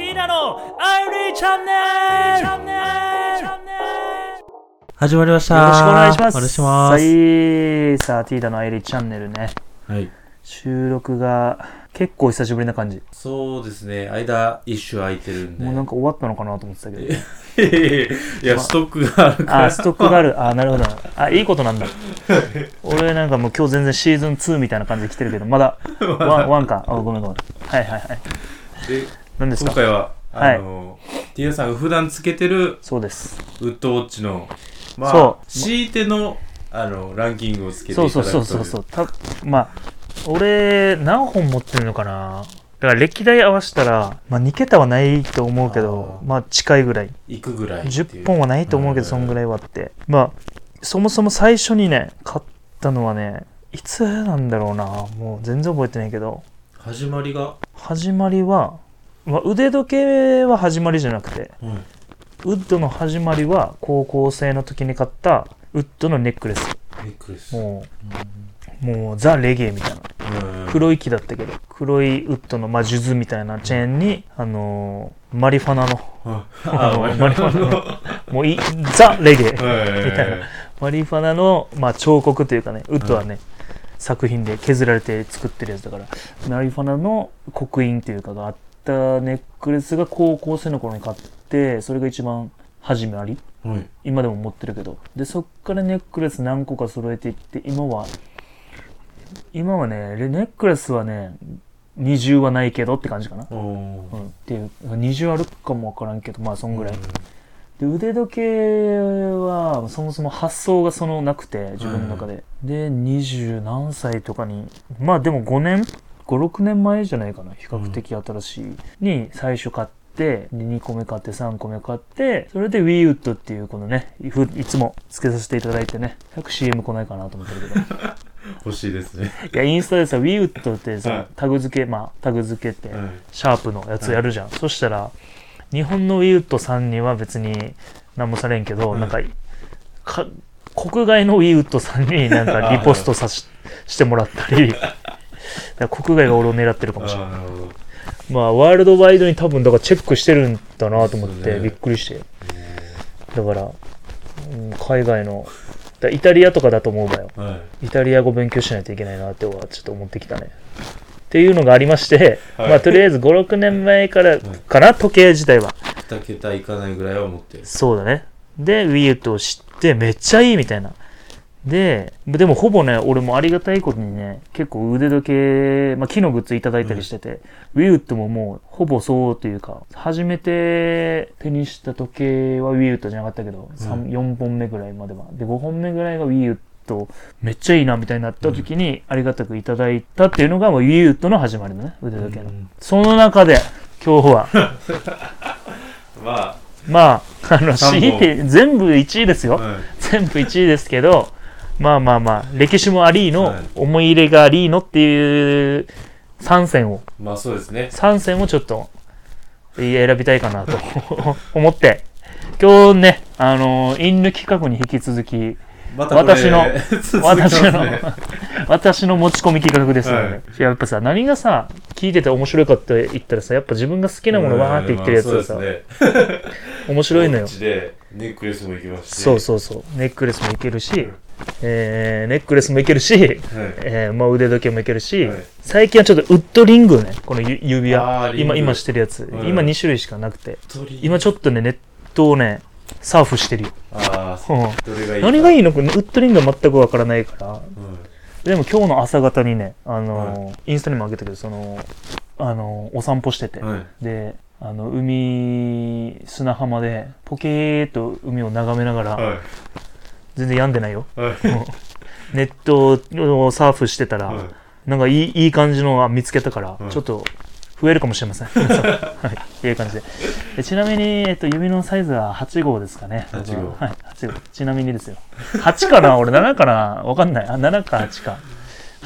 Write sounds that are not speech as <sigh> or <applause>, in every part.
ティーナのアイリーチャンネル始まりました。よろしくお願いします。お願いします。はい、さあ、ティーダのアイリーチャンネルね。はい。収録が結構久しぶりな感じ。そうですね。間一周空いてるんで。もうなんか終わったのかなと思ってたけど。<laughs> いや、ストックがあるから。あ、ストックがある。あ、なるほど。あ、いいことなんだ。俺なんかもう今日全然シーズン2みたいな感じで来てるけど、まだ <laughs> ワンワンか。あ、ごめんごめん。はいはいはい。で、何ですか？今回は、はいあの、ティーナさんが普段つけてるそうです。ウッドウォッチの、まあ、そう強いての、あの、ランキングをつけていたそうだくとそうそうそうそう。たまあ、俺、何本持ってるのかな？だから歴代合わせたら、まあ2桁はないと思うけど、あーまあ近いぐらい。行くぐらいっていう。10本はないと思うけど、そんぐい。らいはあって。まあ、そもそも最初にね、買ったのはね、いつなんだろうな。もう全然覚えてないけど、始まりが、始まりは、まあ、腕時計は始まりじゃなくて、はい。ウッドの始まりは高校生の時に買ったウッドのネックレス。ネックレス。もう、もうザ・レゲエみたいな。うん黒い木だったけど、黒いウッドの、まあ、数珠みたいなチェーンに、あのー <laughs> マリファナの、マリファナの、もういザ・レゲエ。はいみたいなマリファナの、まあ、彫刻というかね、ウッドはね、作品で削られて作ってるやつだから、マリファナの刻印というかがあったネックレスが高校生の頃に買って、それが一番始まりはい。今でも持ってるけど。で、そっからネックレス何個か揃えていって、今は、今はね、レネックレスはね、20はないけどって感じかな。うん、っていう、20あるかもわからんけど、まあそんぐらい。で腕時計はそもそも発想がそのなくて自分の中で、で二十何歳とかにまあでも5年56年前じゃないかな比較的新しい、に最初買ってで2個目買って3個目買ってそれで WeWood っていうこのねふいつもつけさせていただいてね 100CM 来ないかなと思ってるけど。<laughs> 欲しいですね。いやインスタでさ WeWood ってさ、はい。タグ付けまあタグ付けって、はい。シャープのやつやるじゃん、そしたら日本のウィウッドさんには別に何もされんけど、うんなんかか国外のウィウッドさんになんかリポストさししてもらったり <laughs> 国外が俺を狙ってるかもしれない。まあワールドワイドに多分だからチェックしてるんだなと思ってびっくりしてだから、うん海外のだイタリアとかだと思うわよはい。イタリア語勉強しないといけないなってはちょっと思ってきたね。っていうのがありまして、はいまあとりあえず5、6年前からかな、時計自体は。2桁いかないぐらいは持ってる。そうだね。で、ウィーウッドを知ってめっちゃいいみたいな。で、でもほぼね、俺もありがたいことにね、結構腕時計、まあ木のグッズいただいたりしてて、ウィーウッドももうほぼそうというか、初めて手にした時計はウィーウッドじゃなかったけど、三4本目ぐらいまでは。で、5本目ぐらいがウィーウッド、めっちゃいいなみたいになった時に、ありがたくいただいたっていうのが、もうウィーウッドの始まりのね、腕時計の。うんその中で、今日は、<laughs> ままあ、あの、強いて、全部1位ですあ、よ。はい。全部1位ですけど、まあまあまあ、歴史もありの、はい思い入れがありのっていう3選を、まあそうですね。3選をちょっと選びたいかなと <laughs> 思って、今日ね、あの、インヌ企画に引き続き、またこれ私の続きます私の、ね私の持ち込み企画ですので、はいやっぱさ、何がさ、聞いてて面白いかって言ったらさ、やっぱ自分が好きなものわーって言ってるやつがさ、まあそうですね。面白いのよこっ。ちでネックレスもいきますし。そうそうそう。ネックレスもいけるし、えー、ネックレスもいけるし、はい。えーまあ、腕時計もいけるし、はい。最近はちょっとウッドリングね、このゆ指輪、今、今してるやつ、はい。今2種類しかなくて、鳥今ちょっとね、ネットをね、サーフしてるよ。ああ、うん。がいい何がいいいのウッドリングは全くわからないから、うんでも今日の朝方にね、あのーインスタにもあげたけど、その、あのーお散歩してて、はい。で、あの、海、砂浜で、ポケーっと海を眺めながら、は全然病んでないよ。い。はい。ネットをサーフしてたら、はいなんかいいいい感じのが見つけたから、うんちょっと増えるかもしれません。<laughs> はい、いい感じで。でちなみに、えっと、指のサイズは8号ですかね。8号はい、8号。ちなみにですよ。8かな？俺7かな？わかんない。あ、7か8か。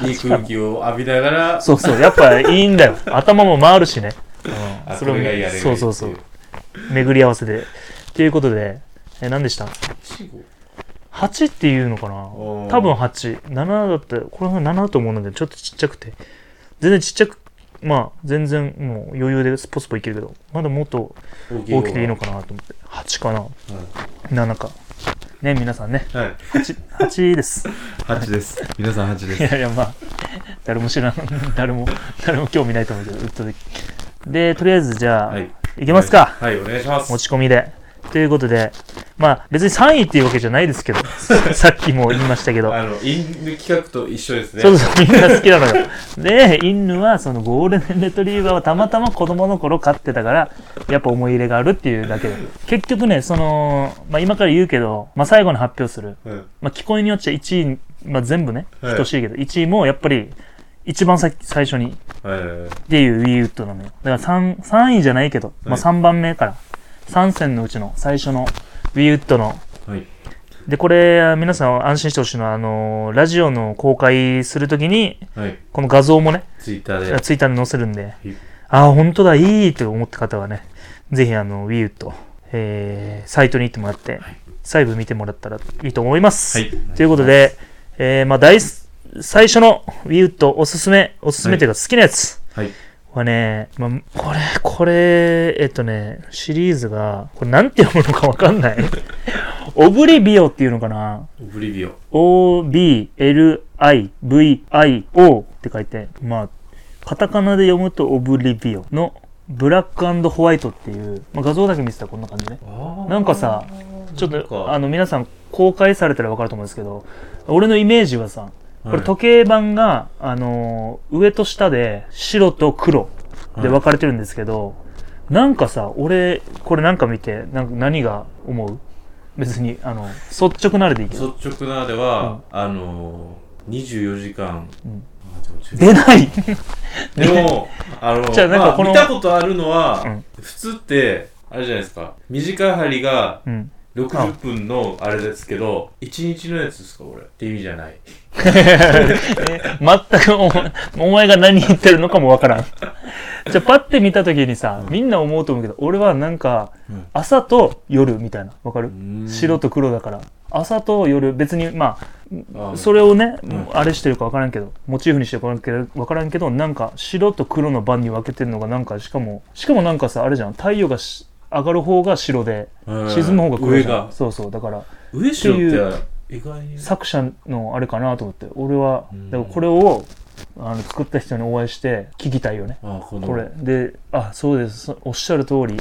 いい空気を浴びながら、そうそう、やっぱいいんだよ。頭も回るしね。うんあ、それをこれがいいあれがいいそうそうそう。巡り合わせで。ということで、え、何でした？死後 ?8 っていうのかな？多分8。7だったこれが7だと思うので、ちょっとちっちゃくて。全然ちっちゃく、まあ全然もう余裕でスポスポいけるけどまだもっと大きくていいのかなと思って8かな？7かね皆さんねはい。はい。8, 8です <laughs> 8です。皆さん8でいす。やいやまあ誰も知らん誰も誰も興味ないと思うけどでとりあえずじゃあ、はいい。けますか、はい、お願いします。持ち込みでということでまあ別に3位っていうわけじゃないですけど <laughs> さっきも言いましたけどあの、インヌ企画と一緒ですね。そうそう、みんな好きなのよ。で、インヌはそのゴールデンレトリーバーはたまたま子供の頃飼ってたから、やっぱ思い入れがあるっていうだけで。結局ね、その、まあ今から言うけど、まあ最後に発表する。うん。まあ聞こえによっちゃ1位、まあ全部ね、はい等しいけど、1位もやっぱり一番さ最初にはいはいはい。っていう Wii ウッドなのよ。だから 3, 3位じゃないけど、まあはい3番目から、3戦のうちの最初の Wii ウッドのはい。で、これ、皆さん安心してほしいのは、あの、ラジオの公開するときに、はい。この画像もね、ツイッターで。ツイッターに載せるんで、いああ、本当だ、いいと思った方はね、ぜひあの、WeU と、えー、サイトに行ってもらって、細部見てもらったらいいと思います。はい。ということで、えー、まあ、大す、最初の WeU とおすすめ、おすすめというか好きなやつはい。はね、まあ、これ、これ、えっとね、シリーズが、これなんて読むのかわかんない。<laughs> オブリビオっていうのかなオブリビオ。OBLIVIO って書いて、まあ、カタカナで読むとオブリビオのブラックホワイトっていう、まあ、画像だけ見てたらこんな感じね。なんかさ、ちょっと、あの、皆さん公開されたらわかると思うんですけど、俺のイメージはさ、これはい時計盤が、あのー上と下で白と黒で分かれてるんですけど、なんかさ、俺、これなんか見て、なんか何が思う？別に、あの、率直なあれでいいけど。率直なでは、あのー、24時間。うん出ない？<laughs> でも、あの、<laughs> じゃあなんかこのまあ見たことあるのは、うん普通って、あれじゃないですか。短い針がうん。60分のあれですけど、1日のやつですか、俺。って意味じゃない。え全くお前お前が何言ってるのかもわからん。じゃあパッて見た時にさ、みんな思うと思うけど、俺はなんかうん、朝と夜みたいな。わかる？ん白と黒だから。朝と夜、別にまあ、あそれをね、んあれしてるか分からんけどモチーフにしてるかけど分からんけどなんか白と黒の番に分けてるのがなんかしかもしかもなんかさあれじゃん太陽がし上がる方が白でうん。沈む方が黒じゃん。そうそう。だから上白っっていて意外に。作者のあれかなと思って俺はうん。だからこれをあの作った人にお会いして聞きたいよね。あこれ。であそうです。そおっしゃる通り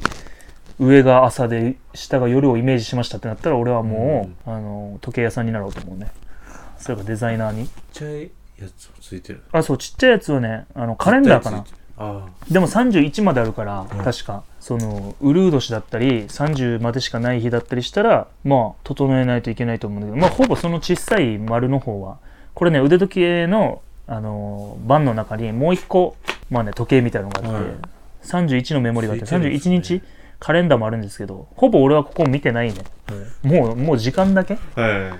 上が朝で下が夜をイメージしましたってなったら俺はもう、あの時計屋さんになろうと思うね。それかデザイナーに。ちっちゃいやつもついてる。あそうちっちゃいやつはねあのカレンダーかなでも31まであるから、うん。確か。そのウルー年だったり30までしかない日だったりしたらまあ整えないといけないと思うんだけどまあほぼその小さい丸の方はこれね腕時計のあのー盤の中にもう一個まあね時計みたいなのがあって、はい。31のメモリがあってついてるんです31ね日カレンダーもあるんですけどほぼ俺はここ見てないね。あ。もうもう時間だけ？はい。はい。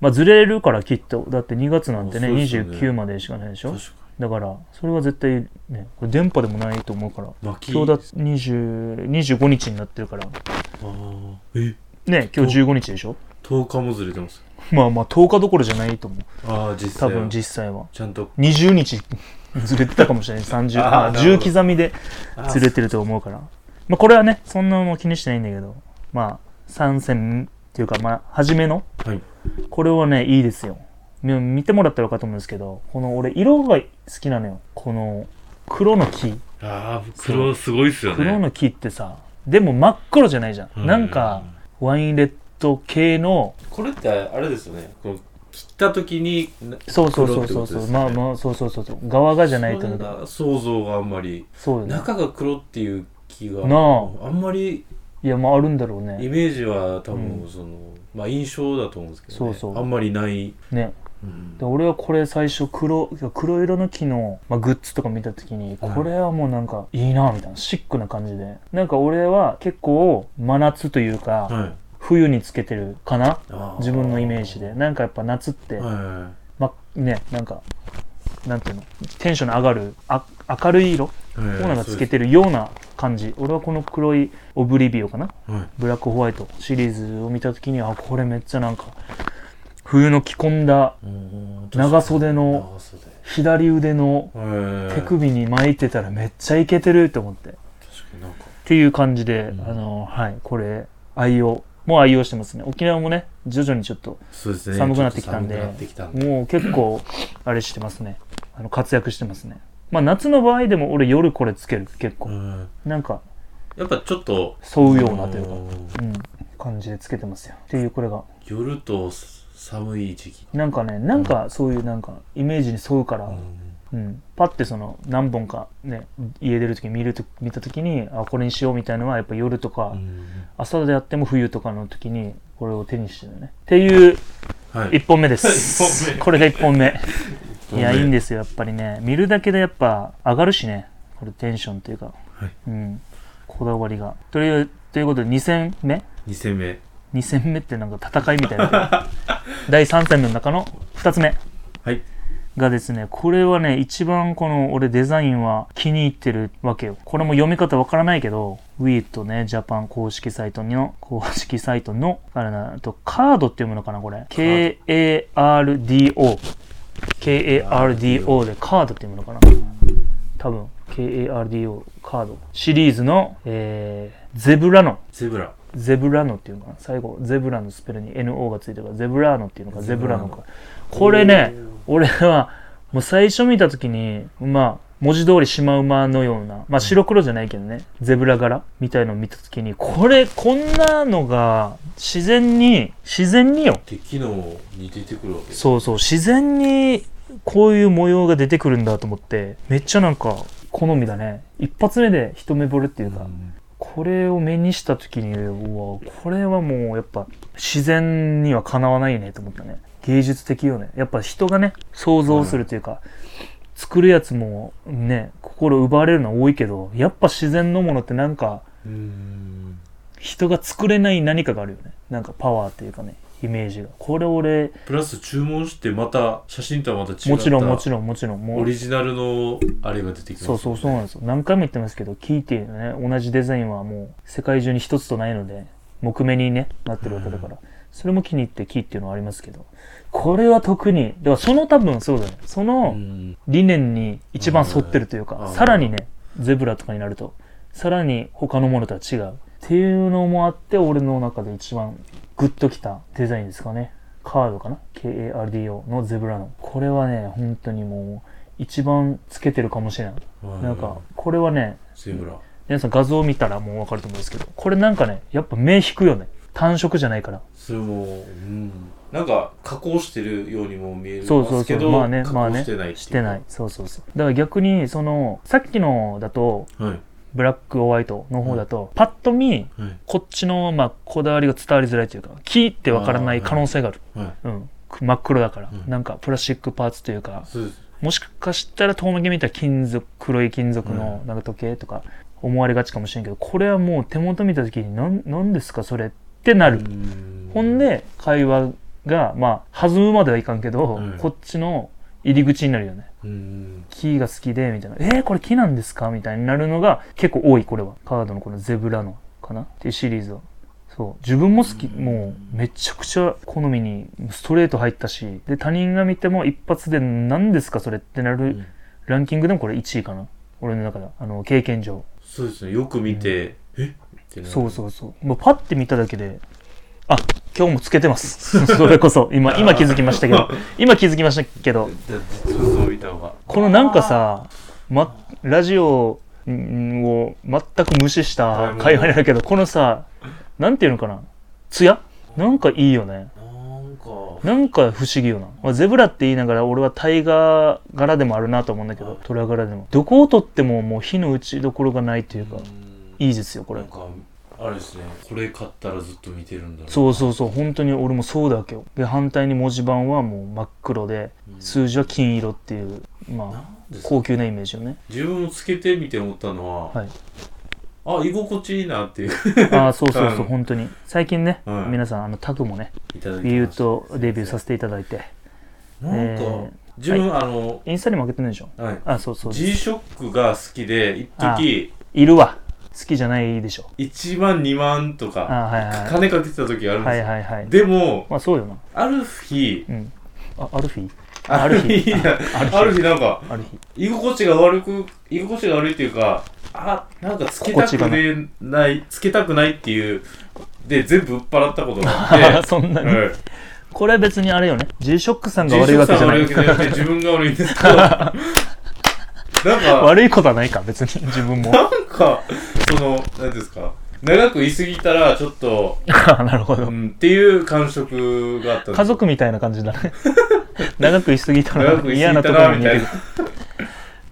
まあずれるからきっと。だって2月なんてねね。29までしかないでしょ。確かだからそれは絶対ねこれ電波でもないと思うから。今日だ20 25日になってるから。あー。え？ね今日15日でしょ？10日もずれてます。まあまあ10日どころじゃないと思う。ああ、実際は。多分実際は。ちゃんと。20日ずれてたかもしれない。30 <laughs> ああなるほど。10刻みでずれてると思うから。まあこれはねそんなもう気にしてないんだけど。まあ参戦っていうかまあ初めの。はい。これはねいいですよ。み見てもらったら分かると思うんですけどこの俺色が好きなのよ。この黒の木。ああ、黒すごいっすよ黒の木ってさでも真っ黒じゃないじゃん、うん。なんかワインレッド系のこれってあれですよね。この切った時に、なそうそうそうそうそう、まあまあそうそうそうそう。側がじゃないと。そ思う想像があんまり。そうよ。ね中が黒っていう気が。なあ。んまりいやまああるんだろうイねメージは多分うその、まあ印象だと思うんですけど、ね、そうそう。あんまりない、ね。うんで俺はこれ最初黒黒色の木の、まあ、グッズとか見た時にはい。これはもうなんかいいなみたいなシックな感じで。なんか俺は結構真夏というか、はい。冬につけてるかな自分のイメージで。なんかやっぱ夏って、はい。まねなんかなんていうのテンションの上がるあ明るい色はい。はいコーナーがつけてるような感じ。俺はこの黒いオブリビオかなはい。ブラックホワイトシリーズを見た時にあこれめっちゃなんか冬の着込んだうん長袖の左腕の手首に巻いてたらめっちゃイケてると思って。っていう感じで、うんあの、はい、これ、愛用。もう愛用してますね。沖縄もね、徐々にちょっと、寒くなってきたんででもう結構、あれしてますね。あの、活躍してますね。まあ、夏の場合でも俺夜これつける、結構。うんなんか、やっぱちょっと沿うようなというか、んうん、感じでつけてますよ。っていう、これが。夜と寒い時期。なんかね、なんかそういうなんか、イメージに沿うから、うん、パッてその何本かね家出る時に見ると見た時にあこれにしようみたいのはやっぱ夜とか、朝であっても冬とかの時にこれを手にしてるね。っていうはい。1本目です。<laughs> 一本目。これが1本目。本目。いやいいんですよやっぱりね。見るだけでやっぱ上がるしね。これテンションというか、はい。うん、こだわりが。というということで2戦目？2戦目2戦目ってなんか戦いみたいな <laughs> 第3戦目の中の2つ目はいがですね、これはね、一番この俺デザインは気に入ってるわけよ。これも読み方わからないけど、WE とね、ジャパン公式サイトの、公式サイトの、あれな、あとカードっていうものかな、これ。K-A-R-D-O。K-A-R-D-O でカードっていうものかな。多分、K-A-R-D-O カード。シリーズの、えー、ゼブラノ。ゼブラゼブラノっていうのかな？最後ゼブラのスペルに NO がついてるからゼブラーノっていうのかゼゼブラノか。これね俺はもう最初見た時にまあ文字通りシマウマのようなまあ白黒じゃないけどねゼブラ柄みたいのを見た時にこれこんなのが自然に自然によ。敵のに出てくるわけ。そうそう自然にこういう模様が出てくるんだと思ってめっちゃなんか好みだね。一発目で一目惚れっていうか、うんこれを目にした時にうわこれはもうやっぱ自然にはかなわないねと思ったね。芸術的よね。やっぱ人がね想像するというか、作るやつもね心奪われるのは多いけどやっぱ自然のものってなんかうん。人が作れない何かがあるよね。なんかパワーっていうかねイメージが。これ俺プラス注文してまた写真とはまた違ったもちろんもちろろんもちろん。もうオリジナルのあれが出てきますそうそうそうなんですよ。何回も言ってますけどキーっていうね同じデザインはもう世界中に一つとないので木目にねなってるわけだから、それも気に入ってキーっていうのはありますけどこれは特にだからその多分そうだね。そのうん。理念に一番沿ってるというか、うん。さらにねゼブラとかになるとさらに他のものとは違う。っていうのもあって俺の中で一番グッときたデザインですかね。カードかな？KARDO のゼブラの。これはね本当にもう一番つけてるかもしれない。はいなんか、これはね、ゼブラ。皆さん画像を見たらもうわかると思うんですけど、これなんかね、やっぱ目引くよね。単色じゃないから。それもうん。なんか加工してるようにも見えるそうそうそう。けどまあね、加まあね。工してないってうしてない。そうそうそう。だから逆に、その、さっきのだと、はいブラックホワイトの方だと、パッと見、はい。こっちの、まあ、こだわりが伝わりづらいというか、木ってわからない可能性がある。はい。うん。真っ黒だから、うん。なんかプラスチックパーツというか、もしかしたら遠目で見たら金属、黒い金属のなんか時計とか思われがちかもしれんけど、これはもう手元見た時になん、なんですかそれってなる。うん。ほんで、会話が、まあ、弾むまではいかんけど、うん。こっちの入り口になるよね。うん木が好きで、みたいな。えー、これ木なんですか？みたいになるのが結構多い、これは。カードのこのゼブラのかな？っていうシリーズは。そう。自分も好き、もうめちゃくちゃ好みにストレート入ったし、で、他人が見ても一発で何ですかそれってなるうんランキングでもこれ1位かな。俺の中では。あの、経験上。そうですねよく見てえ？ってなるそうそうそう。もうパッて見ただけで、あ、今日もつけてます。<laughs> それこそ、今、今気づきましたけど、<laughs> 今気づきましたけど、このなんかさ、ま、ラジオんを全く無視した会話になるけど、このさ、なんていうのかな、ツヤなんかいいよね。なんか不思議よな。まあゼブラって言いながら俺はタイガー柄でもあるなと思うんだけど、トラ柄でも。どこをとってももう火の打ちどころがないというか、いいですよ、これあれですねこれ買ったらずっと見てるんだろそうそうそう、本当に俺もそうだわけよ。で、反対に文字盤はもう真っ黒で、うん数字は金色っていう、まあ、高級なイメージよね。自分もつけてみて思ったのは、はい。あ居心地いいなっていうああ、そうそうそうう、ん <laughs> 本当に。最近ね、はい皆さん、あの、タグもね、ビューとデビューさせていただいて、なんか、えー自分、あの、インスタにも上げてないでしょ？はい、あ、そうそう。G ショックが好きで一時いるわ。好きじゃないでしょ。1万2万とあかはいはい。金かけてた時あるんですよ、はいはいはい。でもまあそうよな。ある日うん。あアルフィーある日。あある日。ある日なんかある日。居心地が悪く居心地が悪いっていうかあなんかつけたくねないつけたくないっていうで全部売っ払ったことがあって。<laughs> そんなに、はい。これは別にあれよね。G ショックさんが悪いわけじゃない。G-SHOCK さんが悪いわけじゃなくて自分が悪いんですけど <laughs> なんか悪いことはないか別に <laughs> 自分も。なんかその何ですか？長くいすぎたらちょっと、<laughs> なるほど。うん、っていう感触があったんです家族みたいな感じだね。<laughs> 長く居すぎたら長くいすぎ嫌なたところに似てる。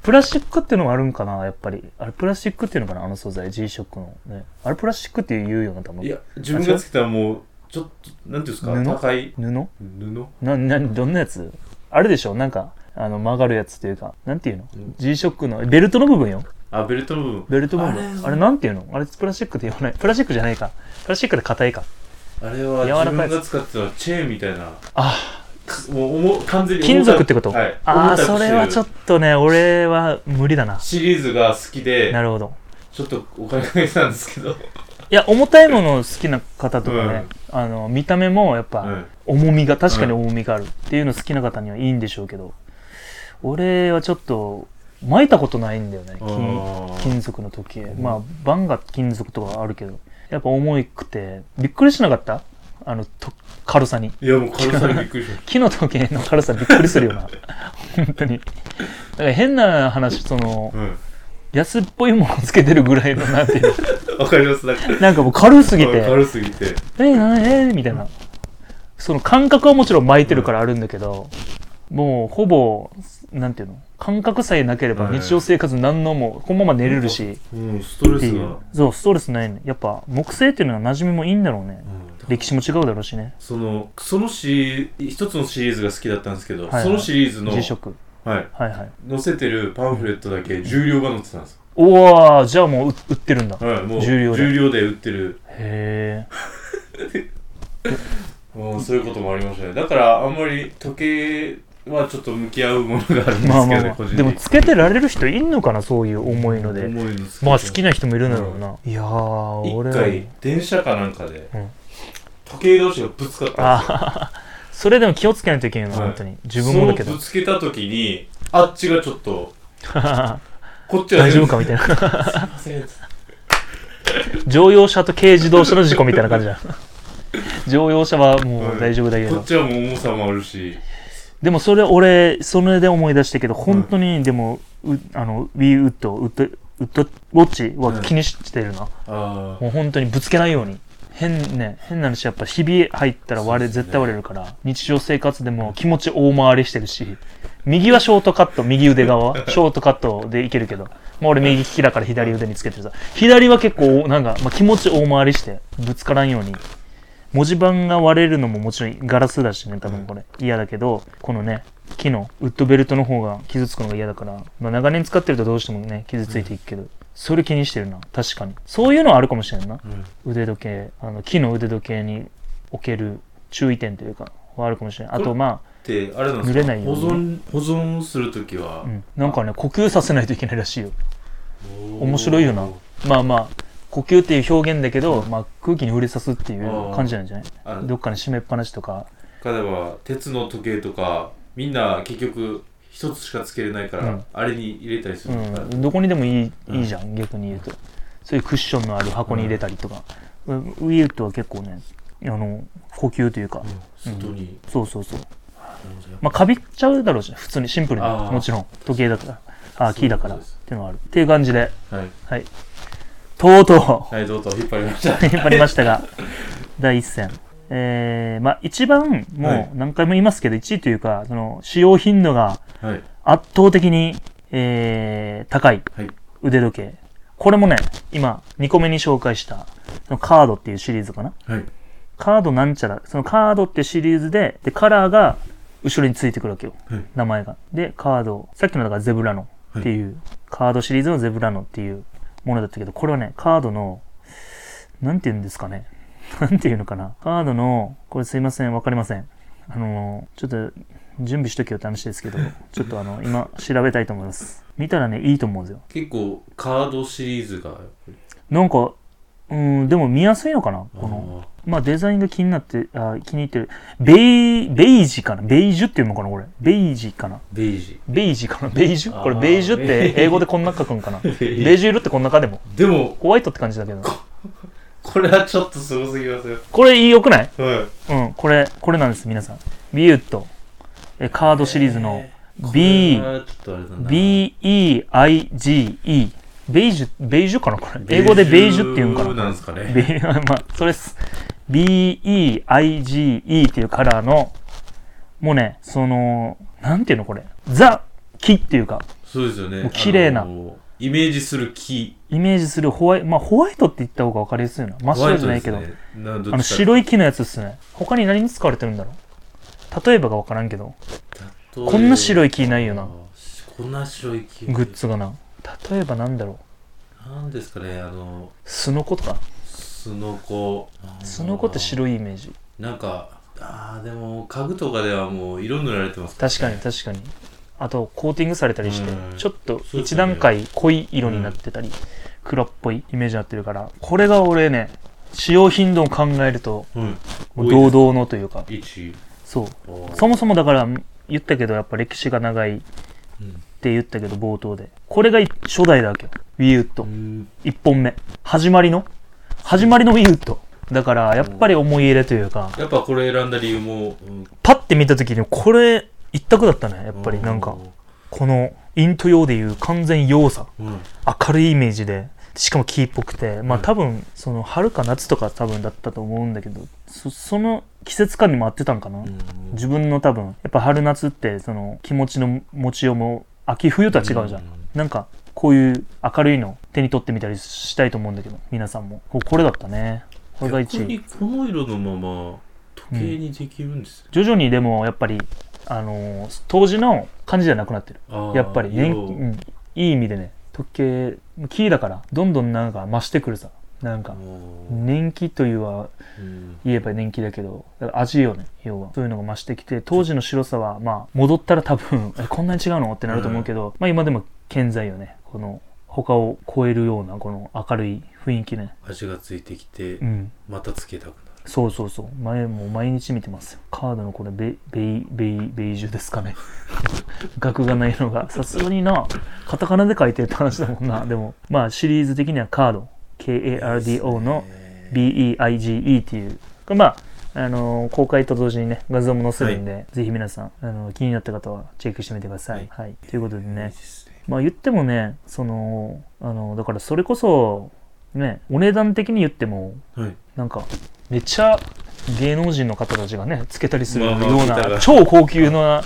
プラスチックっていうのがあるんかなやっぱり。あれプラスチックっていうのかなあの素材 G ショックの。ね。あれプラスチックって言うよな多分。いや自分がつけたらもうちょっとなんていうんですか？布？高い？布？布？な、な、どんなやつ？あれでしょ？なんか、あの、曲がるやつというか、なんていうの？うん ?G ショックの、ベルトの部分よ。あベルトの部分ベルト部分。あれあれなんていうの？あれプラスチックって言わない。プラスチックじゃないか。プラスチックで硬いか。あれは柔らかいやつ自分が使ってたチェーンみたいなあ、もう重完全に金属ってこと、はいああ、それはちょっっとね、俺は無理だな。シリーズが好きでなるほど。ちょっとお金かけてたんですけどいや、重たいもの好きな方とかね、うんあの、見た目もやっぱ、はい重みが、確かに重みがあるっていうの好きな方にはいいんでしょうけど、俺はちょっと、巻いたことないんだよね。あ金ー金属の時計。まあ、バンが金属とかあるけど、やっぱ重くて、びっくりしなかった？あの、と軽さに。いやもう <laughs> 軽さにびっくりしまし木の時計の軽さびっくりするよな。<laughs> 本当に。だから変な話、そのた、うん安っぽいものをつけてるぐらいの、なんていうの。<laughs> わかりますなんかなんかもう軽すぎて、軽すぎてえ、な、えみたいな。その感覚はもちろん巻いてるからあるんだけど、もうほぼ、なんていうの？感覚さえなければはい。日常生活何のも、このまま寝れるし、うんストレっていうスが、そうストレスないね。やっぱ木星っていうのは馴染みもいいんだろうね。うん。歴史も違うだろうしね。そのそのシリ一つのシリーズが好きだったんですけど、はい。はいそのシリーズの、G 色はい、はいはい。載せてるパンフレットだけ重量が載ってたんですおおじゃあもう売売ってるんだ。へよ、はい、もう重量で。重量で売ってる。え <laughs> もうそういうこともありましたね。だからあんまり時計はちょっと向き合うものがあるんですけどね、まあまあ、でもつけてられる人いんのかなそういう重いので。まあ好きな人もいるんだろうな、いやー俺は。一回電車かなんかで、うん。時計同士がぶつかったんですよ。あそれでも気をつけないといけないな、はい。本当に。自分もだけど。そのぶつけた時にあっちがちょっと <laughs> こっちは大丈夫かみたいな。<laughs> 乗用車と軽自動車の事故みたいな感じだ。乗用車はもう大丈夫だけど、こっちはもう重さもあるしでもそれ俺それで思い出したけど本当にでも、うあの Wii ウッドウッドウッドウォッチは気にしてるな、あもう本当にぶつけないように。変ね変な話やっぱひび入ったら割れ、絶対割れるから日常生活でも気持ち大回りしてるし右はショートカット右腕側。は <laughs> ショートカットでいけるけど。まあ俺右利きだから左腕につけてるさ。左は結構なんか、まあ、気持ち大回りしてぶつからんように文字盤が割れるのももちろんガラスだしね多分これ。嫌だけどこのね木のウッドベルトの方が傷つくのが嫌だから、まあ、長年使ってるとどうしてもね傷ついていくけど、それ気にしてるな。確かに。そういうのはあるかもしれんな。腕時計。あの木の腕時計における注意点というかはあるかもしれないあとまであれなんですか？濡れないよ保うに。存保存するときは？あ、うん、なんかね呼吸させないといけないらしいよ。面白いよな。まあまあ呼吸っていう表現だけど、まあ、空気に触れさすっていう感じなんじゃない？どっかに閉めっぱなしとか。例えば鉄の時計とかみんな結局一つしかつけれないから、うん。あれに入れたりすうるのか、ん、どこにでもいい,、うん。いいじゃん逆に言うと。そういうクッションのある箱に入れたりとか、ウウィートは結構ねあの呼吸というか、うん。外に、そうそうそう。なるほど。まあかびっちゃうだろうしね普通に。シンプルに。あー。もちろん。時計だから。あーキーだからっていうのはある。っていう感じで。はい。はいとうとはいどうぞ引っ張りました。う <laughs> 引っ張りましたが。第一戦。えー、まあ一番もはい。う何回も言いますけど1位というかその使用頻度がはい。圧倒的に、えー、高いはい。腕時計。これもね今2個目に紹介したそのカードっていうシリーズかな。はい。カードなんちゃらそのカードっていうシリーズででカラーが後ろについてくるわけよ。はい。名前が。でカードさっきのだからゼブラノっていう、カードシリーズのゼブラノっていうものだったけどこれはねカードのなんて言うんですかね。<laughs> なんて言うのかな。カードのこれすいませんわかりません。あのちょっと準備しとけよって話ですけど <laughs> ちょっとあの今調べたいと思います。見たらねいいと思うんですよ。結構カードシリーズがなんかうんでも見やすいのかな？この。まあデザインが気になってあ気に入ってる。ベイベイジかな？ベイジュっていうのかなこれ。ベイジかな？ベージ。ベイジかな？ベイジュ？これベイジュって英語でこんな書くんかな？<laughs> ベイジ。ュ色ってこんなかでも。でもホワイトって感じだけど。これはちょっとすごすぎますよ。これ良くない？はいうんこれこれなんです皆さん。ビュートえカードシリーズの。B これはちょベイジュベイジュかなこれ。英語でベイジュっていうんかななんですかね。<laughs> ベイ <laughs> まあそれっす。B-E-I-G-E っていうカラーのもうねそのなんていうのこれ。ザ木っていうか。そうですよね。もう綺麗な。イメージする木。イメージするホワイトまあホワイトって言った方が分かりやすいな。真っ白じゃないけど、どあの白い木のやつっすね。他に何に使われてるんだろう。例えばが分からんけど。こんな白い木ないよな。こんな白い木。グッズがな例えばなんだろう。なんですかねあのスノコとかスノコスノコって白いイメージ。なんかあーでも家具とかではもう色塗られてます確かに確かに。あとコーティングされたりしてうん。ちょっと一段階濃い色になってたり黒っぽいイメージになってるからこれが俺ね使用頻度を考えるとうん。もう堂々のというか。1そう。そもそもだから言ったけどやっぱ歴史が長いって言ったけど冒頭で。これが初代だわけよ。ウィーウッドうん1本目。始まりの？始まりのウィーウッドだからやっぱり思い入れというか。やっぱこれ選んだ理由も、うん。パッて見た時にこれ一択だったね。やっぱり。なんかこのイント用でいう完全陽さうん。明るいイメージで。しかも木っぽくて。まあうん。多分その春か夏とか多分だったと思うんだけどそその季節感にも合ってたんかな、うん。自分の多分やっぱ春夏ってその気持ちの持ちようも秋冬とは違うじゃん、なんかこういう明るいの手に取ってみたりしたいと思うんだけど皆さんも。ここれだったね。これが1位。逆にこの色のまま時計にできるんですね、徐々にでもやっぱりあのー当時の感じじゃなくなってる。やっぱりうん、いい意味でね時計キーだからどんどんなんか増してくるさなんかうん年季というはうん。言えば年季だけど味よね要は。そういうのが増してきて当時の白さはまあ戻ったら多分 <laughs> えこんなに違うの？ってなると思うけど、まあ今でも健在よね。この他を超えるようなこの明るい雰囲気ね。味がついてきて、うん。またつけたくなる。そうそうそう。前もう毎日見てますよ。カードのこれベベイベイベイジュですかね。<laughs> 額がないのが。さすがにな。カタカナで書いてるって話だもんな。でもまあシリーズ的にはカード KARDO の BEIGE っていう。まああの公開と同時にね画像も載せるんで、ぜひ皆さんあの気になった方はチェックしてみてください、はい。ということでいいね。まあ言ってもねそのあのだからそれこそねお値段的に言ってもはい。なんかめっちゃ芸能人の方たちがねつけたりするようなら。超高級な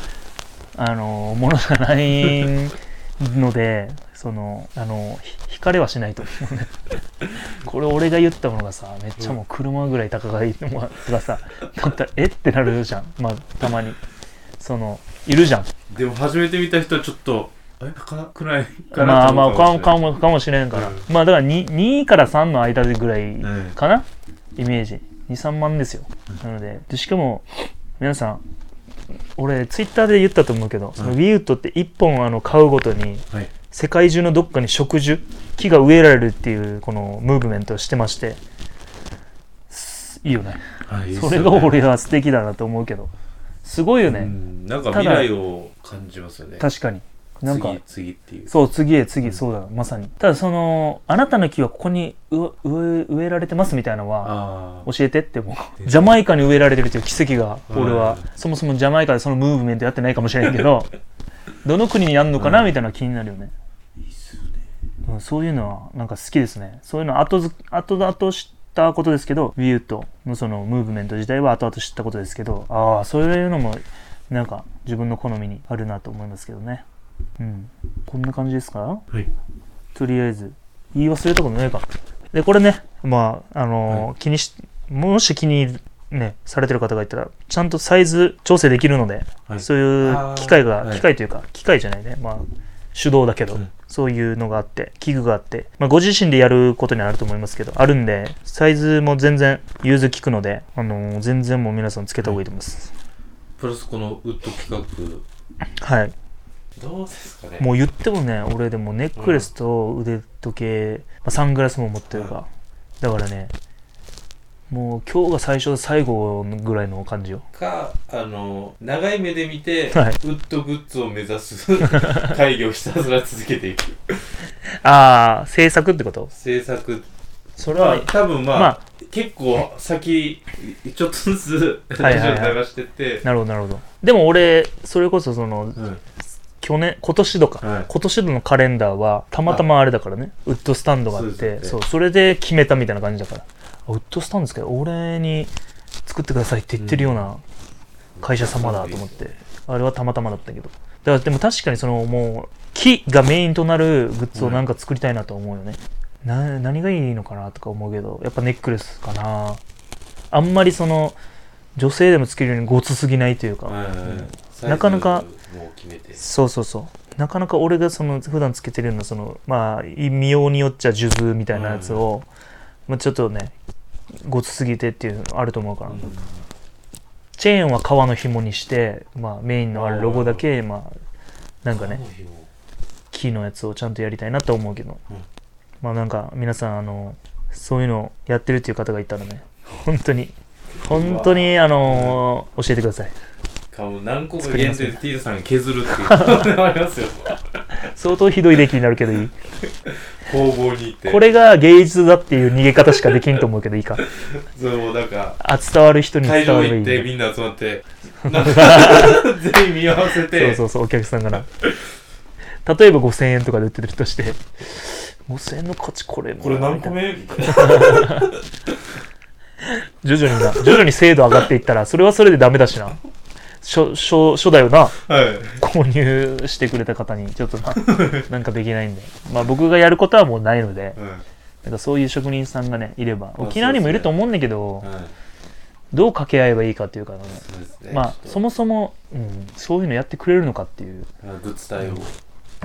あのものじゃないのでそのあのひ惹かれはしないと思うね。<laughs> これ俺が言ったものがさめっちゃもう車ぐらい高がいいのがさだったらえ？ってなるじゃん。まあたまに。そのいるじゃん。でも初めて見た人はちょっとえ？高くないかなまあまあかもかもかもしれんから、うん。まあだから 2, 2から3の間でぐらいうん。かな、イメージ。23万ですよ、なので。でしかも皆さん俺ツイッターで言ったと思うけど、そのウィーウッドって1本あの買うごとにはい。世界中のどっかに植樹木が植えられるっていうこのムーブメントをしてましてすいいよね。それが俺は素敵だなと思うけど。すごいよね、うん。なんか未来を感じますよね。確かになんか次次っていう。そう次へ次そうだまさに。ただそのあなたの木はここに植えられてますみたいなのは教えてってもうんうジャマイカに植えられてるという奇跡が俺はうんそもそもジャマイカでそのムーブメントやってないかもしれないけどどの国にやるのかなみたいな気になるよね、いいっすよね。うんそういうのはなんか好きですね。そういうの後ず後々知ったことですけどウィーウッドのそのムーブメント自体は後々知ったことですけどああそういうのもなんか自分の好みにあるなと思いますけどねうん。こんな感じですか？はい。とりあえず。言い忘れたことないか。でこれねまああのー気にしもし気にねされてる方がいたらちゃんとサイズ調整できるので、はい。そういう機械が、はい。機械というか機械じゃないね。まあ手動だけど、うん。そういうのがあって器具があって、まあ、ご自身でやることにはなると思いますけどあるんでサイズも全然融通効くので、あのー全然もう皆さんつけた方がいいと思います、プラスこのウッド企画はいどうですかね。もう言ってもね俺でもネックレスと腕時計、まあ、サングラスも持ってるから、だからねもう今日が最初で最後ぐらいの感じよ。かあの長い目で見て、はい。ウッドグッズを目指す <laughs> 会議をひたすら続けていく。ああ制作ってこと？制作。それは、まあ多分まあ、まあ結構先ちょっとずつはいはいはい。ラジオ流してって、なるほどなるほど。でも俺それこそそのうん去年今年度か、はい。今年度のカレンダーはたまたまあれだからね。ウッドスタンドがあってそうそれで決めたみたいな感じだから。あウッドスタンドですけど俺に作ってくださいって言ってるような会社様だと思って、あれはたまたまだったけど。だからでも確かにそのもう木がメインとなるグッズをなんか作りたいなと思うよね、な何がいいのかなとか思うけどやっぱネックレスかな。あんまりその女性でもつけるようにごつすぎないというか、なかなかもう決めて。そうそうそう。なかなか俺がその普段つけてるようなそのまあ見ようによっちゃ数珠みたいなやつを、まあ、ちょっとねごつすぎてっていうのあると思うから、うんチェーンは革の紐にして、まあ、メインのあるロゴだけまあなんかね木のやつをちゃんとやりたいなと思うけど、うん。まあなんか皆さんあのそういうのやってるっていう方がいたらね本当に本当にあの教えてくださいかも何個か限定でティーザさんが削るっていう。のありますよ相当ひどい出来になるけどいい。<laughs> 工房に行って。これが芸術だっていう逃げ方しかできんと思うけどいいか。<laughs> そうなんかあ伝わる人に会伝わればいい場行ってみんな集まって <laughs> なんか全員見合わせて。そうそうそうお客さんがな。例えば5000円とかで売ってるとして5000円の価値これこれ何個目？みたいな。徐々にな。徐々に精度上がっていったらそれはそれでダメだしな初初初代をな。はい。購入してくれた方にちょっとな <laughs> なんかできないんで。まあ僕がやることはもうないのでうんなんかそういう職人さんがねいればあ沖縄にもいると思うんだけど、はい。どう掛け合えばいいかっていうかねそうね。まあそもそも、うん、そういうのやってくれるのかっていう。あグッズ対応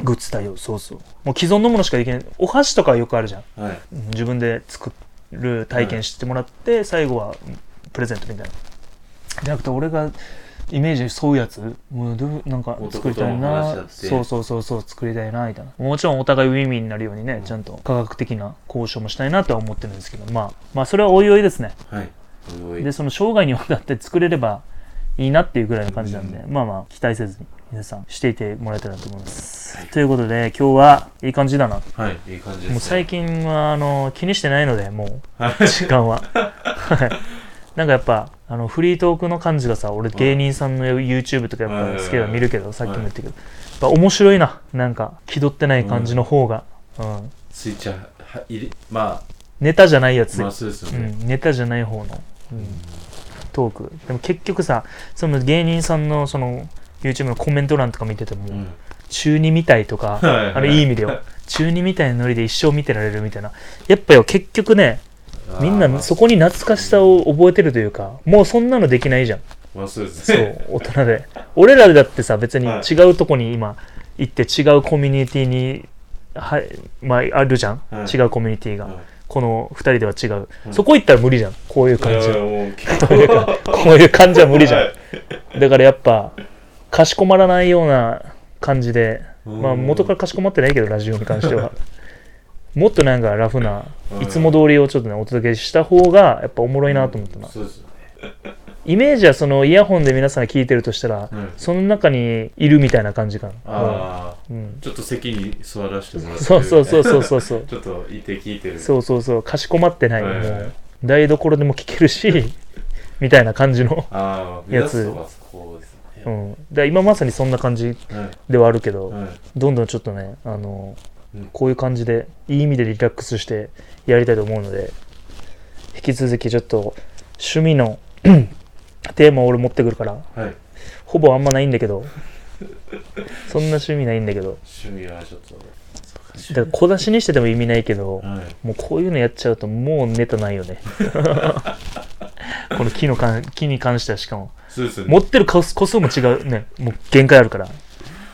グッズ対応そうそう。もう既存のものしかできない。お箸とかはよくあるじゃん。はい。うん自分で作る体験してもらって、最後はうんプレゼントみたいな。じゃなくて俺がイメージそういうやつもうどうなんか作りたいな。そうそうそうそう作りたいなみたいな。もちろんお互いウィンウィンになるようにねちゃんと科学的な交渉もしたいなとは思ってるんですけどまあまあそれはおいおいですね。はい。おいおい。でその生涯にわたって作れればいいなっていうぐらいの感じなんで、まあまあ期待せずに皆さんしていてもらえたらと思います、はい。ということで今日はいい感じだな。はいいい感じですね。もう最近はあの気にしてないのでもはう時間は。はい。なんかやっぱあのフリートークの感じがさ俺芸人さんの YouTube とかやっぱ好きだ見るけどさっきも言ったけど。やっぱ面白いな。なんか気取ってない感じの方が、うん、スイッチはは入れまネタじゃないやつ、あまあそうですよね。うん、ネタじゃない方の、うん、トーク。でも結局さその芸人さんのその YouTube のコメント欄とか見てても、うん。中2みたいとか、はいはいあれいい意味でよ。中2みたいなノリで一生見てられるみたいな。やっぱよ結局ねみんなそこに懐かしさを覚えてるというかもうそんなのできないじゃん。まあそうですそねう大人で。俺らだってさ別にはい。違うとこに今行って違うコミュニティにはいまああるじゃん、はい。違うコミュニティが、はい。この2人では違う、うん。そこ行ったら無理じゃん。こういう感じ <laughs> こういう感じは無理じゃん、はい。だからやっぱかしこまらないような感じでうん。まあ元からかしこまってないけどラジオに関してはもっとなんかラフなうん。いつも通りをちょっとねお届けした方がやっぱおもろいなと思ったな。そうですよね。イメージはそのイヤホンで皆さんが聞いてるとしたらうん。その中にいるみたいな感じかな。ああうん。ちょっと席に座らせてもらってそうそうそうそうそうそう。<laughs> ちょっといて聞いてる。そうそうそう。かしこまってない。もはいはい。う台所でも聞けるし <laughs> みたいな感じのああ目やつ。指すとかこうん。だから今まさにそんな感じはいではあるけどはいどんどんちょっとねあのうんこういう感じでいい意味でリラックスしてやりたいと思うので引き続きちょっと趣味の <clears throat> テーマを俺持ってくるからはい。ほぼあんまないんだけどそんな趣味ないんだけど。趣味はちょっとだから小出しにしてても意味ないけどはい。もうこういうのやっちゃうともうネタないよね。<laughs> この木のかん木に関してはしかも。ね。持ってる個数も違うね。もう限界あるから。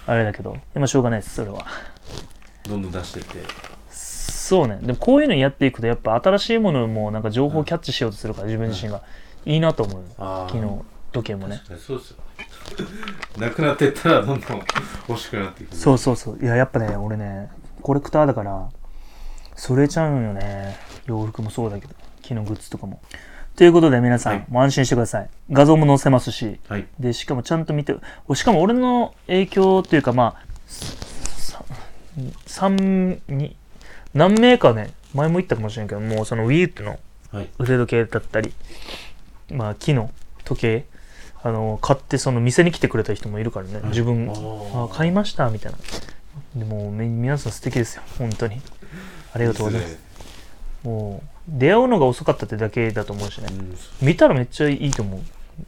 あれだけど。今しょうがないですそれはどんどん出してって。そうね。でもこういうのやっていくとやっぱ新しいものもなんか情報をキャッチしようとするから自分自身が。いいなと思う。よああ昨日時計もね。そうですよ。なくなってったらどんどん欲しくなっていくそうそうそう。いややっぱね俺ねコレクターだからそれちゃうんよね。洋服もそうだけど。木のグッズとかも。ということで皆さん、はい。もう安心してください。画像も載せますし。はい。でしかもちゃんと見てしかも俺の影響っていうかまあさ三に何名かね前も言ったかもしれんけどもうその Wii ってのはい。腕時計だったりまあ木の時計あの買ってその店に来てくれた人もいるからね、自分あ買いましたみたいな。でもみ皆さん素敵ですよ本当に。ありがとうございます。もう出会うのが遅かったってだけだと思うしね。見たらめっちゃいいと思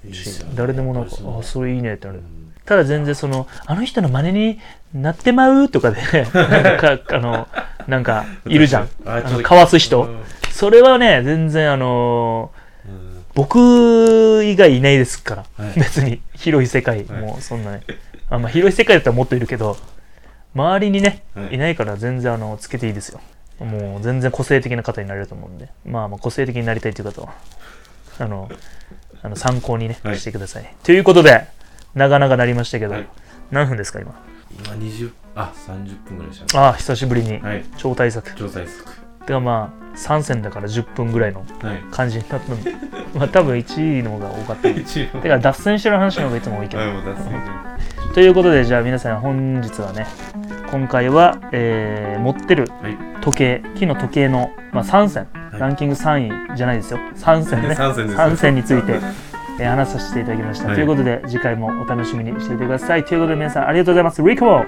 うし誰でもなんかあそれいいねってなる。うんただ全然そのあの人の真似になってまうとかで <laughs> なんかあのなんかいるじゃん。ああのかわす人。それはね全然あのうん。僕以外いないですから、はい。別に。広い世界、はい。もうそんなね。あ、まあ、広い世界だったらもっといるけど周りにね、はい。い、ないから全然あのつけていいですよ。もう全然個性的な方になれると思うんで。まあまあ個性的になりたいという方はあのあの参考にね、はい。してください。ということで長々なりましたけど、はい。何分ですか今？今20あ30分ぐらいしたああ久しぶりに。はい。超大作、調査ですてかまあ3戦だから10分ぐらいのはい。感じになったんで <laughs> まあ多分1位の方が多かった。<laughs> てか脱線してる話の方がいつも多いけど。はいもう脱線 <laughs> ということでじゃあ皆さん本日はね今回は、えー持ってるはい。時計木の時計の、まあ、3選、はい。ランキング3位じゃないですよ。3選ね。三戦です3選について、えー、話させていただきました、はい、ということで次回もお楽しみにしていてください。ということで皆さんありがとうございます。Rico!